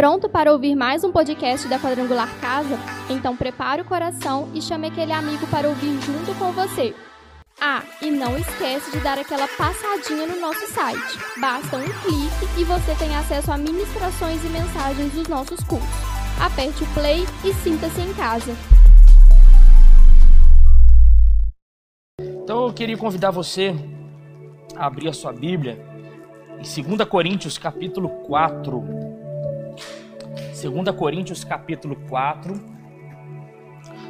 Pronto para ouvir mais um podcast da Quadrangular Casa? Então prepare o coração e chame aquele amigo para ouvir junto com você. Ah, e não esquece de dar aquela passadinha no nosso site. Basta um clique e você tem acesso a ministrações e mensagens dos nossos cursos. Aperte o play e sinta-se em casa. Então eu queria convidar você a abrir a sua Bíblia em 2 Coríntios capítulo 4. 2 Coríntios capítulo 4.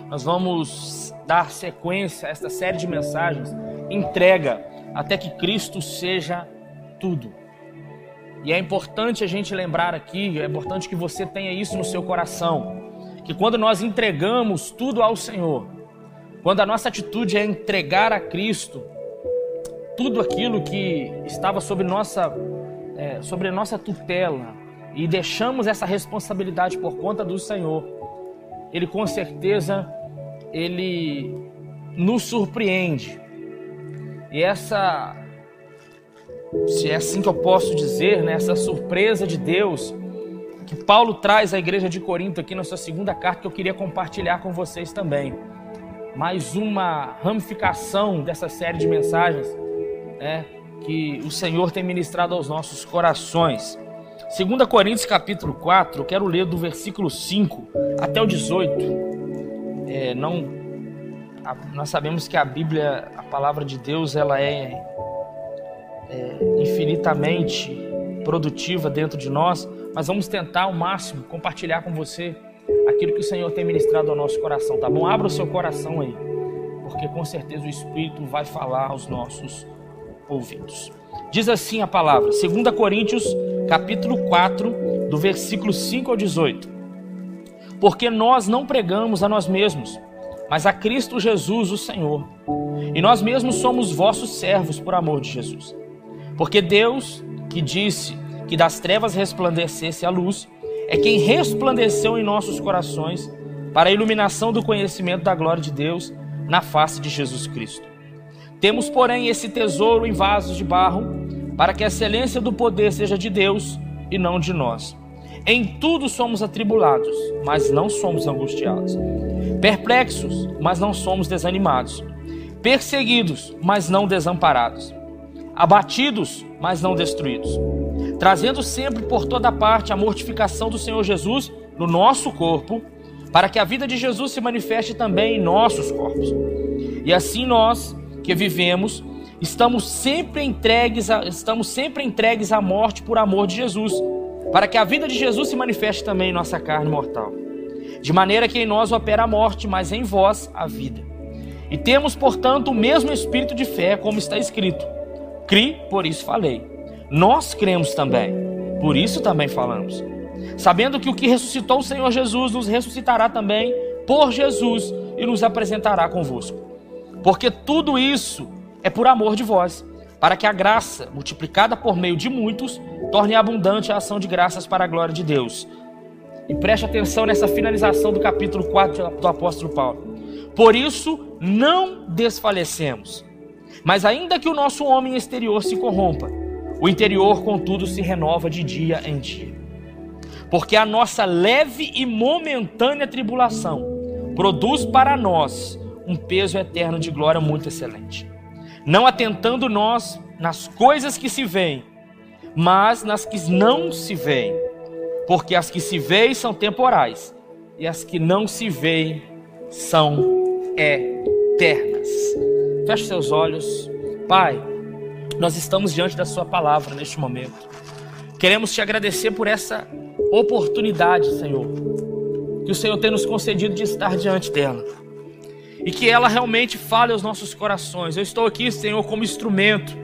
Nós vamos dar sequência a esta série de mensagens, entrega até que Cristo seja tudo. E é importante a gente lembrar aqui, é importante que você tenha isso no seu coração, que quando nós entregamos tudo ao Senhor, quando a nossa atitude é entregar a Cristo tudo aquilo que estava sobre nossa, é, sobre nossa tutela e deixamos essa responsabilidade por conta do Senhor, Ele com certeza Ele nos surpreende. E essa, se é assim que eu posso dizer, né, essa surpresa de Deus que Paulo traz à igreja de Corinto aqui na sua segunda carta que eu queria compartilhar com vocês também mais uma ramificação dessa série de mensagens né, que o Senhor tem ministrado aos nossos corações. 2 Coríntios capítulo 4, eu quero ler do versículo 5 até o 18. É, não, a, nós sabemos que a Bíblia, a palavra de Deus, ela é, é infinitamente produtiva dentro de nós, mas vamos tentar ao máximo compartilhar com você aquilo que o Senhor tem ministrado ao nosso coração, tá bom? Abra o seu coração aí, porque com certeza o Espírito vai falar aos nossos ouvidos. Diz assim a palavra, 2 Coríntios, capítulo 4, do versículo 5 ao 18. Porque nós não pregamos a nós mesmos, mas a Cristo Jesus, o Senhor. E nós mesmos somos vossos servos por amor de Jesus. Porque Deus, que disse que das trevas resplandecesse a luz, é quem resplandeceu em nossos corações para a iluminação do conhecimento da glória de Deus na face de Jesus Cristo. Temos, porém, esse tesouro em vasos de barro, para que a excelência do poder seja de Deus e não de nós. Em tudo somos atribulados, mas não somos angustiados. Perplexos, mas não somos desanimados. Perseguidos, mas não desamparados. Abatidos, mas não destruídos trazendo sempre por toda parte a mortificação do Senhor Jesus no nosso corpo, para que a vida de Jesus se manifeste também em nossos corpos. E assim nós que vivemos, estamos sempre entregues a, estamos sempre entregues à morte por amor de Jesus, para que a vida de Jesus se manifeste também em nossa carne mortal. De maneira que em nós opera a morte, mas em vós a vida. E temos, portanto, o mesmo espírito de fé, como está escrito: Cri, por isso falei nós cremos também, por isso também falamos. Sabendo que o que ressuscitou o Senhor Jesus nos ressuscitará também por Jesus e nos apresentará convosco. Porque tudo isso é por amor de vós, para que a graça, multiplicada por meio de muitos, torne abundante a ação de graças para a glória de Deus. E preste atenção nessa finalização do capítulo 4 do apóstolo Paulo. Por isso não desfalecemos. Mas ainda que o nosso homem exterior se corrompa, o interior, contudo, se renova de dia em dia. Porque a nossa leve e momentânea tribulação produz para nós um peso eterno de glória muito excelente. Não atentando nós nas coisas que se veem, mas nas que não se veem. Porque as que se veem são temporais, e as que não se veem são eternas. Feche seus olhos. Pai, nós estamos diante da Sua palavra neste momento. Queremos te agradecer por essa oportunidade, Senhor, que o Senhor tem nos concedido de estar diante dela e que ela realmente fale aos nossos corações. Eu estou aqui, Senhor, como instrumento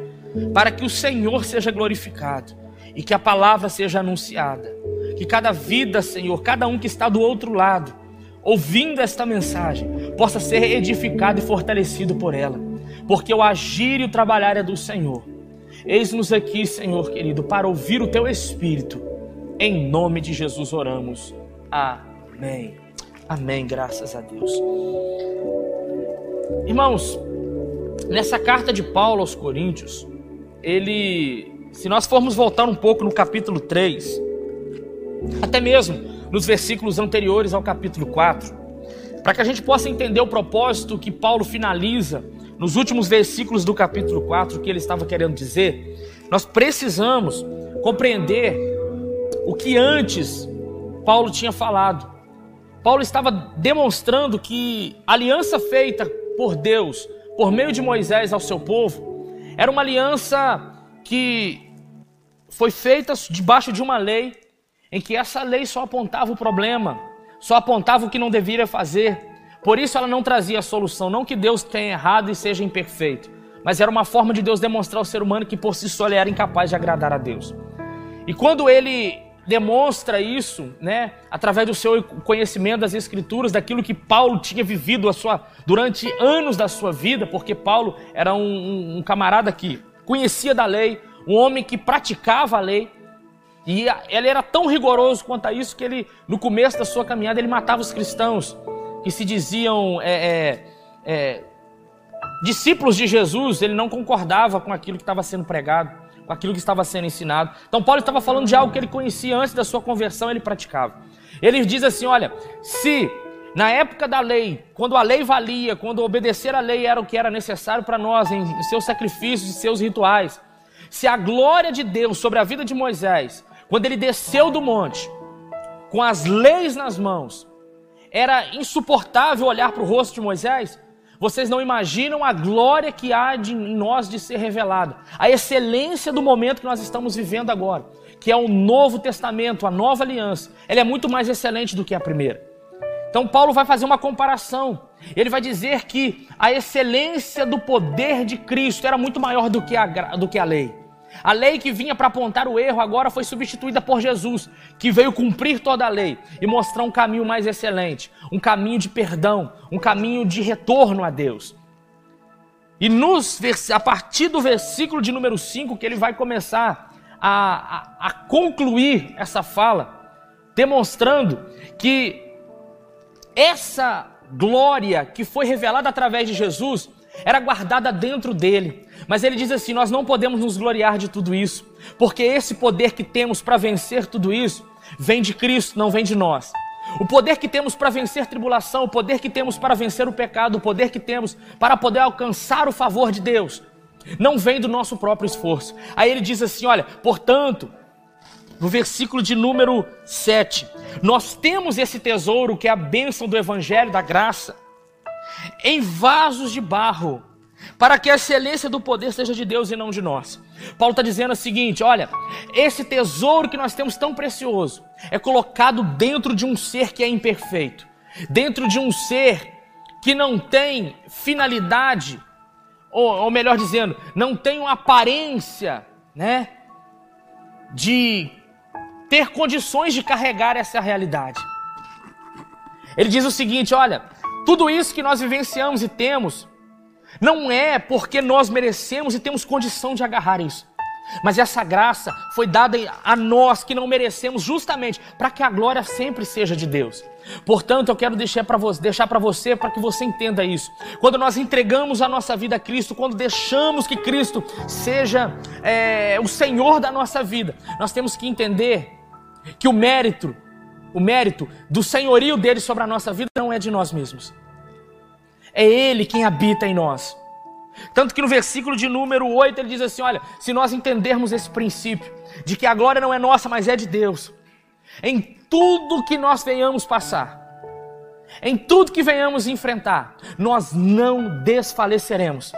para que o Senhor seja glorificado e que a palavra seja anunciada. Que cada vida, Senhor, cada um que está do outro lado, ouvindo esta mensagem, possa ser edificado e fortalecido por ela porque o agir e o trabalhar é do Senhor. Eis-nos aqui, Senhor querido, para ouvir o teu espírito. Em nome de Jesus oramos. Amém. Amém, graças a Deus. Irmãos, nessa carta de Paulo aos Coríntios, ele, se nós formos voltar um pouco no capítulo 3, até mesmo nos versículos anteriores ao capítulo 4, para que a gente possa entender o propósito que Paulo finaliza nos últimos versículos do capítulo 4, o que ele estava querendo dizer, nós precisamos compreender o que antes Paulo tinha falado. Paulo estava demonstrando que a aliança feita por Deus, por meio de Moisés ao seu povo, era uma aliança que foi feita debaixo de uma lei, em que essa lei só apontava o problema, só apontava o que não deveria fazer. Por isso ela não trazia solução, não que Deus tenha errado e seja imperfeito, mas era uma forma de Deus demonstrar ao ser humano que por si só ele era incapaz de agradar a Deus. E quando ele demonstra isso, né, através do seu conhecimento das escrituras, daquilo que Paulo tinha vivido sua, durante anos da sua vida, porque Paulo era um, um, um camarada que conhecia da lei, um homem que praticava a lei, e ele era tão rigoroso quanto a isso que ele, no começo da sua caminhada, ele matava os cristãos que se diziam é, é, é, discípulos de Jesus. Ele não concordava com aquilo que estava sendo pregado, com aquilo que estava sendo ensinado. Então, Paulo estava falando de algo que ele conhecia antes da sua conversão, ele praticava. Ele diz assim: olha, se na época da lei, quando a lei valia, quando obedecer à lei era o que era necessário para nós, em seus sacrifícios, em seus rituais, se a glória de Deus sobre a vida de Moisés quando ele desceu do monte, com as leis nas mãos, era insuportável olhar para o rosto de Moisés. Vocês não imaginam a glória que há de, em nós de ser revelada, a excelência do momento que nós estamos vivendo agora, que é o Novo Testamento, a nova aliança. Ela é muito mais excelente do que a primeira. Então, Paulo vai fazer uma comparação. Ele vai dizer que a excelência do poder de Cristo era muito maior do que a, do que a lei. A lei que vinha para apontar o erro agora foi substituída por Jesus, que veio cumprir toda a lei e mostrar um caminho mais excelente, um caminho de perdão, um caminho de retorno a Deus. E nos, a partir do versículo de número 5, que ele vai começar a, a, a concluir essa fala, demonstrando que essa glória que foi revelada através de Jesus era guardada dentro dele. Mas ele diz assim: nós não podemos nos gloriar de tudo isso, porque esse poder que temos para vencer tudo isso vem de Cristo, não vem de nós. O poder que temos para vencer tribulação, o poder que temos para vencer o pecado, o poder que temos para poder alcançar o favor de Deus, não vem do nosso próprio esforço. Aí ele diz assim: olha, portanto, no versículo de número 7, nós temos esse tesouro que é a bênção do evangelho da graça em vasos de barro, para que a excelência do poder seja de Deus e não de nós. Paulo está dizendo o seguinte: olha, esse tesouro que nós temos tão precioso é colocado dentro de um ser que é imperfeito, dentro de um ser que não tem finalidade, ou, ou melhor dizendo, não tem uma aparência, né, de ter condições de carregar essa realidade. Ele diz o seguinte: olha, tudo isso que nós vivenciamos e temos, não é porque nós merecemos e temos condição de agarrar isso. Mas essa graça foi dada a nós que não merecemos, justamente para que a glória sempre seja de Deus. Portanto, eu quero deixar para você, deixar para você, para que você entenda isso. Quando nós entregamos a nossa vida a Cristo, quando deixamos que Cristo seja é, o Senhor da nossa vida, nós temos que entender que o mérito o mérito do senhorio dele sobre a nossa vida não é de nós mesmos. É ele quem habita em nós. Tanto que no versículo de número 8 ele diz assim: Olha, se nós entendermos esse princípio de que a glória não é nossa, mas é de Deus, em tudo que nós venhamos passar, em tudo que venhamos enfrentar, nós não desfaleceremos,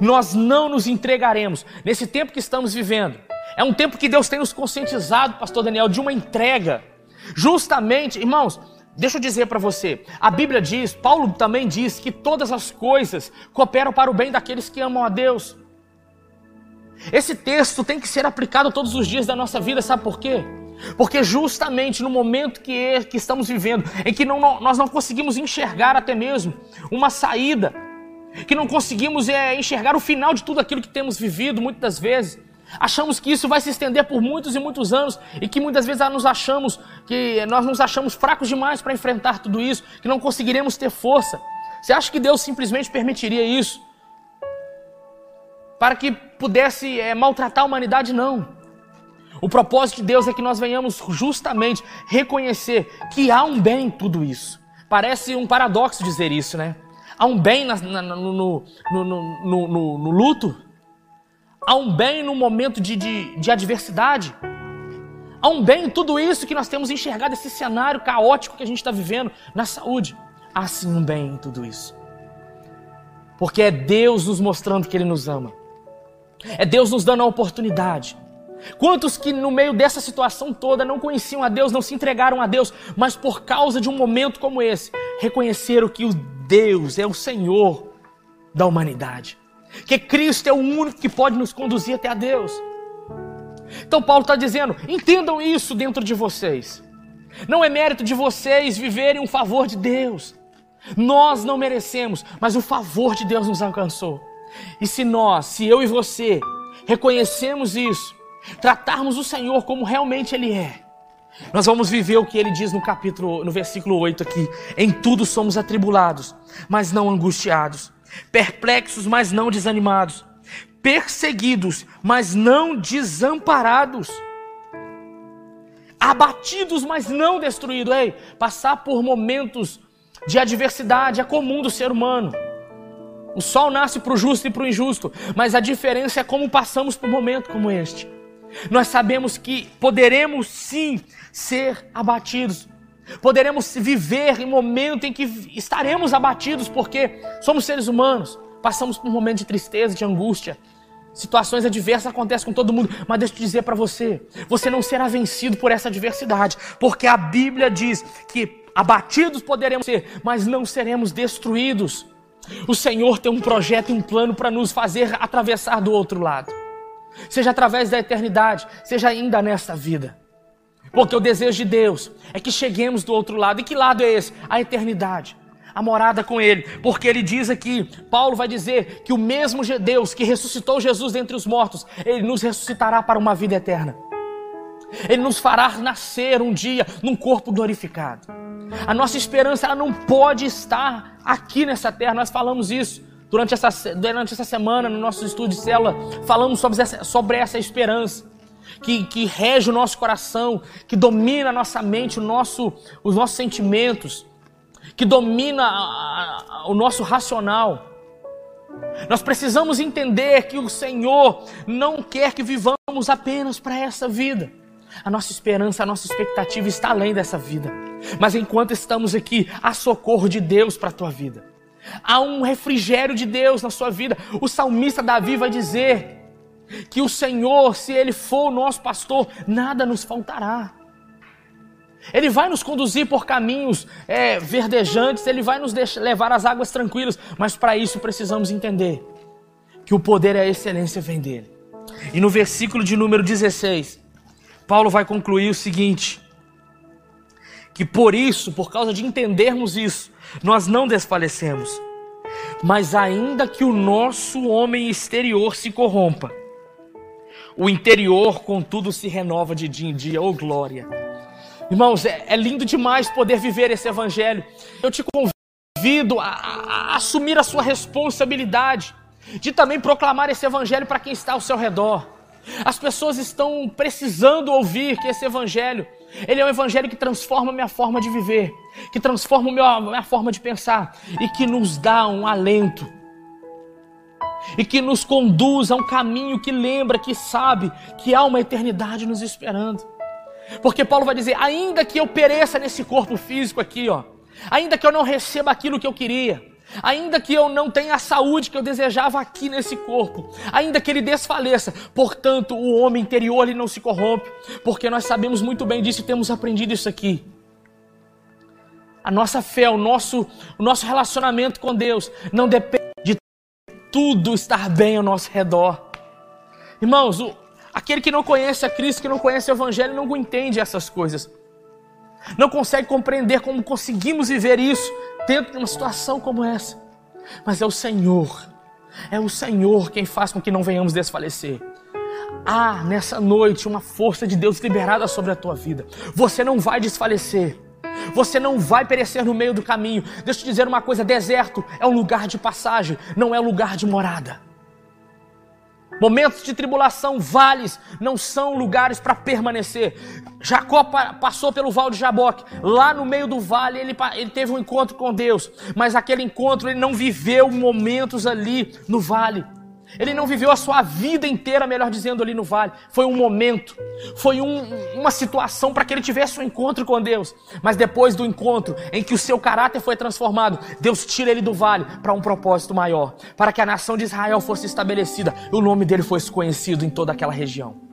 nós não nos entregaremos. Nesse tempo que estamos vivendo, é um tempo que Deus tem nos conscientizado, Pastor Daniel, de uma entrega Justamente, irmãos, deixa eu dizer para você, a Bíblia diz, Paulo também diz que todas as coisas cooperam para o bem daqueles que amam a Deus. Esse texto tem que ser aplicado todos os dias da nossa vida, sabe por quê? Porque justamente no momento que, que estamos vivendo, em que não, nós não conseguimos enxergar até mesmo uma saída, que não conseguimos é, enxergar o final de tudo aquilo que temos vivido muitas das vezes, Achamos que isso vai se estender por muitos e muitos anos e que muitas vezes nos achamos que nós nos achamos fracos demais para enfrentar tudo isso, que não conseguiremos ter força. Você acha que Deus simplesmente permitiria isso para que pudesse é, maltratar a humanidade? Não. O propósito de Deus é que nós venhamos justamente reconhecer que há um bem em tudo isso. Parece um paradoxo dizer isso, né? Há um bem na, na, no, no, no, no, luto, há um bem no momento de, de, de adversidade, há um bem em tudo isso que nós temos enxergado, esse cenário caótico que a gente está vivendo na saúde. Há sim um bem em tudo isso. Porque é Deus nos mostrando que Ele nos ama. É Deus nos dando a oportunidade. Quantos que no meio dessa situação toda não conheciam a Deus, não se entregaram a Deus, mas por causa de um momento como esse, reconheceram que o Deus é o Senhor da humanidade. Que Cristo é o único que pode nos conduzir até a Deus. Então Paulo está dizendo: entendam isso dentro de vocês. Não é mérito de vocês viverem um favor de Deus. Nós não merecemos, mas o favor de Deus nos alcançou. E se nós, se eu e você, reconhecemos isso, tratarmos o Senhor como realmente Ele é, nós vamos viver o que ele diz no capítulo, no versículo 8 aqui. Em tudo somos atribulados, mas não angustiados, perplexos, mas não desanimados, perseguidos, mas não desamparados, abatidos, mas não destruídos. Ei, passar por momentos de adversidade é comum do ser humano. O sol nasce para o justo e para o injusto, mas a diferença é como passamos por um momento como este. Nós sabemos que poderemos sim ser abatidos, poderemos viver em momento em que estaremos abatidos, porque somos seres humanos, passamos por um momento de tristeza, de angústia. Situações adversas acontecem com todo mundo, mas deixa eu dizer para você: você não será vencido por essa adversidade, porque a Bíblia diz que abatidos poderemos ser, mas não seremos destruídos. O Senhor tem um projeto e um plano para nos fazer atravessar do outro lado, seja através da eternidade, seja ainda nesta vida. Porque o desejo de Deus é que cheguemos do outro lado. E que lado é esse? A eternidade. A morada com Ele. Porque Ele diz aqui, Paulo vai dizer que o mesmo Deus que ressuscitou Jesus dentre os mortos, Ele nos ressuscitará para uma vida eterna. Ele nos fará nascer um dia num corpo glorificado. A nossa esperança ela não pode estar aqui nessa terra. Nós falamos isso durante essa, durante essa semana no nosso estudo de célula. Falamos sobre essa, sobre essa esperança que, que rege o nosso coração, que domina a nossa mente, o nosso, os nossos sentimentos, que domina a, a, o nosso racional. Nós precisamos entender que o Senhor não quer que vivamos apenas para essa vida. A nossa esperança, a nossa expectativa está além dessa vida. Mas enquanto estamos aqui, há socorro de Deus para a tua vida. Há um refrigério de Deus na sua vida. O salmista Davi vai dizer: que o Senhor, se Ele for o nosso pastor, nada nos faltará. Ele vai nos conduzir por caminhos é, verdejantes, Ele vai nos deixar, levar às águas tranquilas, mas para isso precisamos entender que o poder e a excelência vem dele. E no versículo de número 16, Paulo vai concluir o seguinte: que por isso, por causa de entendermos isso, nós não desfalecemos. Mas ainda que o nosso homem exterior se corrompa, o interior, contudo, se renova de dia em dia. Oh, glória! Irmãos, é, é lindo demais poder viver esse evangelho. Eu te convido a, a, a assumir a sua responsabilidade de também proclamar esse evangelho para quem está ao seu redor. As pessoas estão precisando ouvir que esse evangelho, ele é um evangelho que transforma a minha forma de viver, que transforma a minha forma de pensar e que nos dá um alento e que nos conduz a um caminho que lembra, que sabe que há uma eternidade nos esperando. Porque Paulo vai dizer: ainda que eu pereça nesse corpo físico aqui, ó, ainda que eu não receba aquilo que eu queria, ainda que eu não tenha a saúde que eu desejava aqui nesse corpo, ainda que ele desfaleça, portanto, o homem interior ele não se corrompe, porque nós sabemos muito bem disso e temos aprendido isso aqui. A nossa fé, o nosso, o nosso relacionamento com Deus não depende tudo estar bem ao nosso redor. Irmãos, o, aquele que não conhece a Cristo, que não conhece o Evangelho, não entende essas coisas. Não consegue compreender como conseguimos viver isso dentro de uma situação como essa. Mas é o Senhor, é o Senhor quem faz com que não venhamos desfalecer. Há nessa noite uma força de Deus liberada sobre a tua vida. Você não vai desfalecer. Você não vai perecer no meio do caminho. Deixa eu te dizer uma coisa: deserto é um lugar de passagem, não é um lugar de morada. Momentos de tribulação, vales, não são lugares para permanecer. Jacó passou pelo Val de Jaboque. Lá no meio do vale, ele, ele teve um encontro com Deus. Mas aquele encontro, ele não viveu momentos ali no vale. Ele não viveu a sua vida inteira, melhor dizendo, ali no vale. Foi um momento, foi um, uma situação para que ele tivesse um encontro com Deus. Mas depois do encontro, em que o seu caráter foi transformado, Deus tira ele do vale para um propósito maior, para que a nação de Israel fosse estabelecida e o nome dele fosse conhecido em toda aquela região.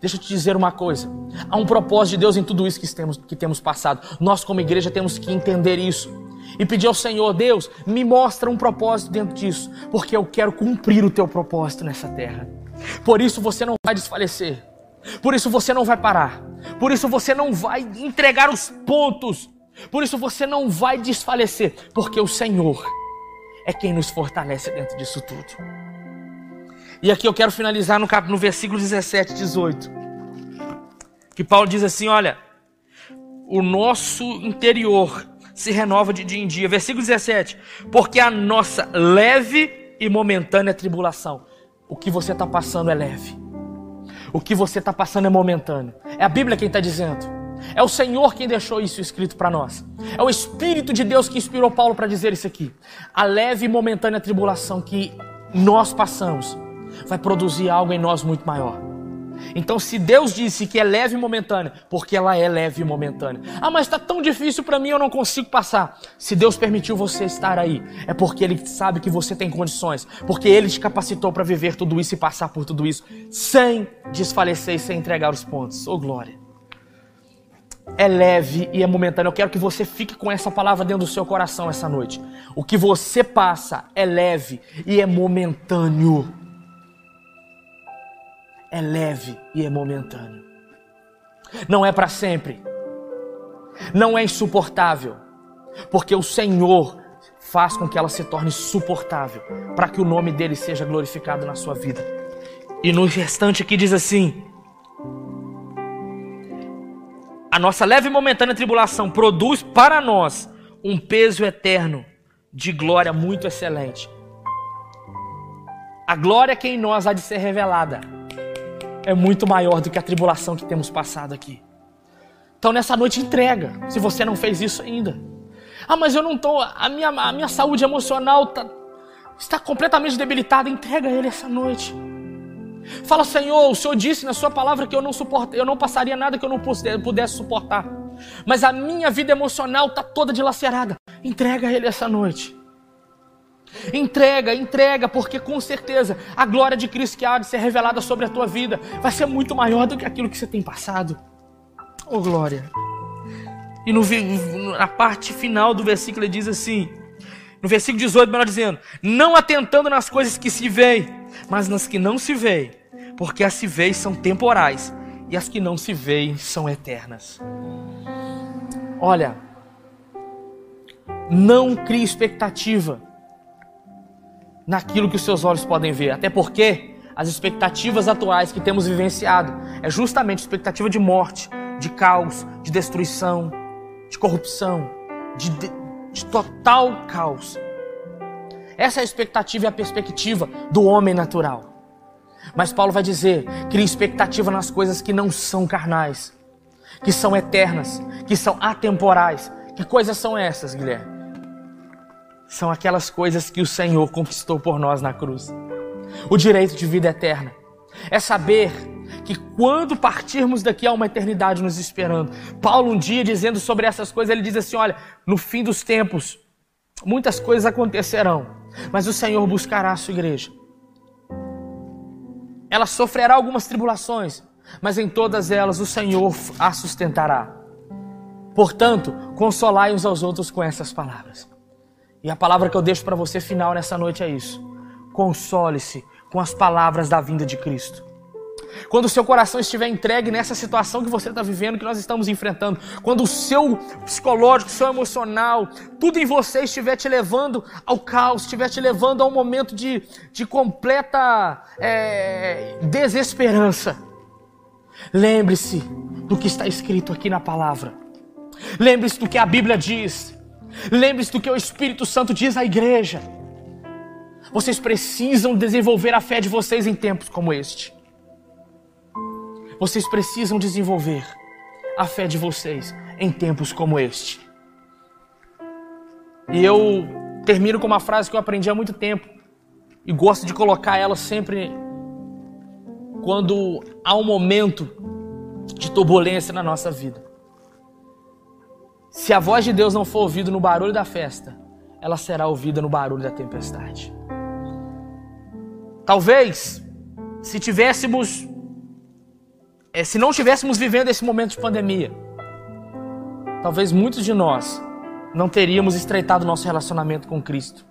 Deixa eu te dizer uma coisa: há um propósito de Deus em tudo isso que temos, que temos passado. Nós, como igreja, temos que entender isso e pedir ao Senhor, Deus, me mostra um propósito dentro disso, porque eu quero cumprir o teu propósito nessa terra. Por isso você não vai desfalecer. Por isso você não vai parar. Por isso você não vai entregar os pontos. Por isso você não vai desfalecer, porque o Senhor é quem nos fortalece dentro disso tudo. E aqui eu quero finalizar no, cap... no versículo 17, 18. Que Paulo diz assim: olha, o nosso interior se renova de dia em dia. Versículo 17: Porque a nossa leve e momentânea tribulação, o que você está passando é leve, o que você está passando é momentâneo. É a Bíblia quem está dizendo. É o Senhor quem deixou isso escrito para nós. É o Espírito de Deus que inspirou Paulo para dizer isso aqui. A leve e momentânea tribulação que nós passamos vai produzir algo em nós muito maior. Então, se Deus disse que é leve e momentânea, porque ela é leve e momentânea. Ah, mas está tão difícil para mim, eu não consigo passar. Se Deus permitiu você estar aí, é porque Ele sabe que você tem condições, porque Ele te capacitou para viver tudo isso e passar por tudo isso, sem desfalecer e sem entregar os pontos. Oh, glória! É leve e é momentâneo. Eu quero que você fique com essa palavra dentro do seu coração essa noite. O que você passa é leve e é momentâneo é leve e é momentâneo. Não é para sempre. Não é insuportável. Porque o Senhor faz com que ela se torne suportável, para que o nome dele seja glorificado na sua vida. E no restante aqui diz assim: A nossa leve e momentânea tribulação produz para nós um peso eterno de glória muito excelente. A glória que em nós há de ser revelada é muito maior do que a tribulação que temos passado aqui. Então nessa noite entrega, se você não fez isso ainda. Ah, mas eu não estou, a minha, a minha saúde emocional tá, está completamente debilitada. Entrega a Ele essa noite. Fala, Senhor, o Senhor disse na Sua palavra que eu não suporto, eu não passaria nada que eu não pudesse suportar. Mas a minha vida emocional está toda dilacerada. Entrega a Ele essa noite. Entrega, entrega, porque com certeza a glória de Cristo que há de ser revelada sobre a tua vida vai ser muito maior do que aquilo que você tem passado. Oh glória! E no, na parte final do versículo ele diz assim, no versículo 18, melhor dizendo: Não atentando nas coisas que se veem, mas nas que não se veem, porque as se veem são temporais e as que não se veem são eternas. Olha, não crie expectativa naquilo que os seus olhos podem ver. Até porque as expectativas atuais que temos vivenciado é justamente expectativa de morte, de caos, de destruição, de corrupção, de, de, de total caos. Essa é a expectativa e a perspectiva do homem natural. Mas Paulo vai dizer: cria expectativa nas coisas que não são carnais, que são eternas, que são atemporais. Que coisas são essas, Guilherme? São aquelas coisas que o Senhor conquistou por nós na cruz. O direito de vida eterna é saber que quando partirmos daqui há uma eternidade nos esperando. Paulo, um dia, dizendo sobre essas coisas, ele diz assim: Olha, no fim dos tempos, muitas coisas acontecerão, mas o Senhor buscará a sua igreja. Ela sofrerá algumas tribulações, mas em todas elas o Senhor a sustentará. Portanto, consolai uns aos outros com essas palavras. E a palavra que eu deixo para você final nessa noite é isso. Console-se com as palavras da vinda de Cristo. Quando o seu coração estiver entregue nessa situação que você está vivendo, que nós estamos enfrentando, quando o seu psicológico, o seu emocional, tudo em você estiver te levando ao caos, estiver te levando a um momento de, de completa é, desesperança, lembre-se do que está escrito aqui na palavra. Lembre-se do que a Bíblia diz. Lembre-se do que o Espírito Santo diz à igreja. Vocês precisam desenvolver a fé de vocês em tempos como este. Vocês precisam desenvolver a fé de vocês em tempos como este. E eu termino com uma frase que eu aprendi há muito tempo e gosto de colocar ela sempre quando há um momento de turbulência na nossa vida. Se a voz de Deus não for ouvida no barulho da festa, ela será ouvida no barulho da tempestade. Talvez, se tivéssemos, é, se não estivéssemos vivendo esse momento de pandemia, talvez muitos de nós não teríamos estreitado nosso relacionamento com Cristo.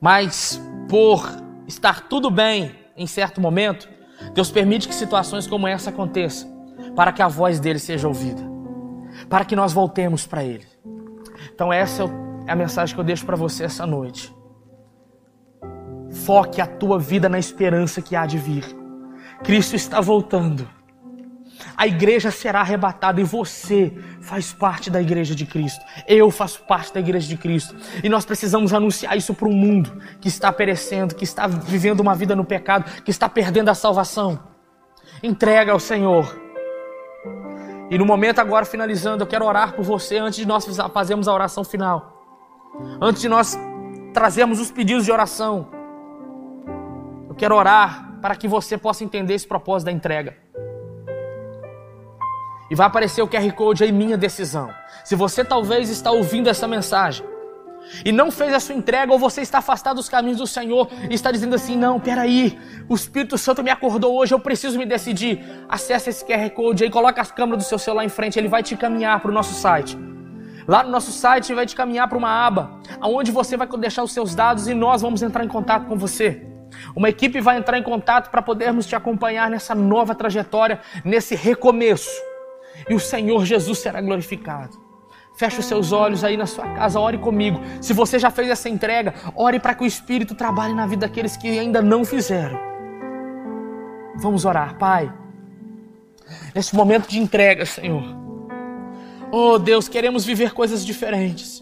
Mas por estar tudo bem em certo momento, Deus permite que situações como essa aconteçam, para que a voz dele seja ouvida, para que nós voltemos para ele. Então essa é a mensagem que eu deixo para você essa noite. Foque a tua vida na esperança que há de vir. Cristo está voltando. A igreja será arrebatada e você faz parte da igreja de Cristo. Eu faço parte da igreja de Cristo. E nós precisamos anunciar isso para o mundo que está perecendo, que está vivendo uma vida no pecado, que está perdendo a salvação. Entrega ao Senhor. E no momento agora finalizando, eu quero orar por você antes de nós fazermos a oração final. Antes de nós trazermos os pedidos de oração. Eu quero orar para que você possa entender esse propósito da entrega. E vai aparecer o QR Code aí, minha decisão. Se você talvez está ouvindo essa mensagem e não fez a sua entrega, ou você está afastado dos caminhos do Senhor e está dizendo assim: não, peraí, o Espírito Santo me acordou hoje, eu preciso me decidir. Acesse esse QR Code aí, coloca a câmera do seu celular em frente, ele vai te caminhar para o nosso site. Lá no nosso site vai te caminhar para uma aba, onde você vai deixar os seus dados e nós vamos entrar em contato com você. Uma equipe vai entrar em contato para podermos te acompanhar nessa nova trajetória, nesse recomeço. E o Senhor Jesus será glorificado. Feche os seus olhos aí na sua casa, ore comigo. Se você já fez essa entrega, ore para que o Espírito trabalhe na vida daqueles que ainda não fizeram. Vamos orar, Pai. Nesse momento de entrega, Senhor. Oh Deus, queremos viver coisas diferentes.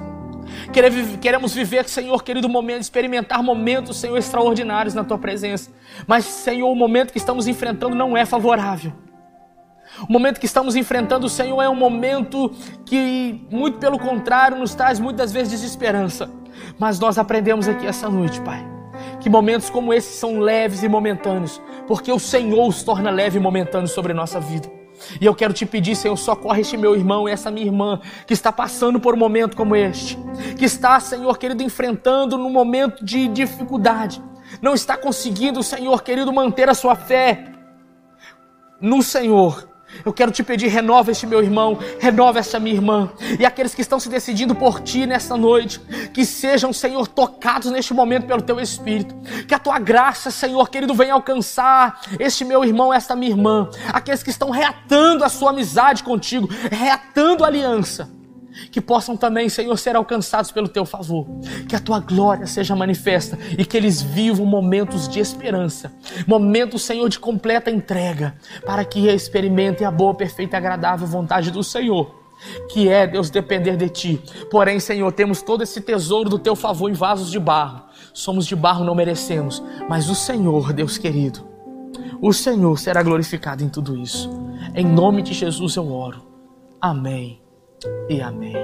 Queremos viver, Senhor, querido momento, experimentar momentos, Senhor, extraordinários na tua presença. Mas, Senhor, o momento que estamos enfrentando não é favorável. O momento que estamos enfrentando, Senhor, é um momento que, muito pelo contrário, nos traz muitas vezes desesperança. Mas nós aprendemos aqui essa noite, Pai, que momentos como esses são leves e momentâneos, porque o Senhor os torna leve e momentâneos sobre nossa vida. E eu quero te pedir, Senhor, socorre este meu irmão e essa minha irmã que está passando por um momento como este, que está, Senhor querido, enfrentando num momento de dificuldade, não está conseguindo, Senhor querido, manter a sua fé no Senhor. Eu quero te pedir, renova este meu irmão, renova essa minha irmã. E aqueles que estão se decidindo por ti nessa noite, que sejam, Senhor, tocados neste momento pelo teu Espírito. Que a tua graça, Senhor, querido, venha alcançar este meu irmão, esta minha irmã. Aqueles que estão reatando a sua amizade contigo, reatando a aliança que possam também, Senhor, ser alcançados pelo teu favor. Que a tua glória seja manifesta e que eles vivam momentos de esperança, momentos, Senhor, de completa entrega, para que experimentem a boa, perfeita e agradável vontade do Senhor. Que é, Deus, depender de ti. Porém, Senhor, temos todo esse tesouro do teu favor em vasos de barro. Somos de barro, não merecemos, mas o Senhor, Deus querido, o Senhor será glorificado em tudo isso. Em nome de Jesus eu oro. Amém e amém.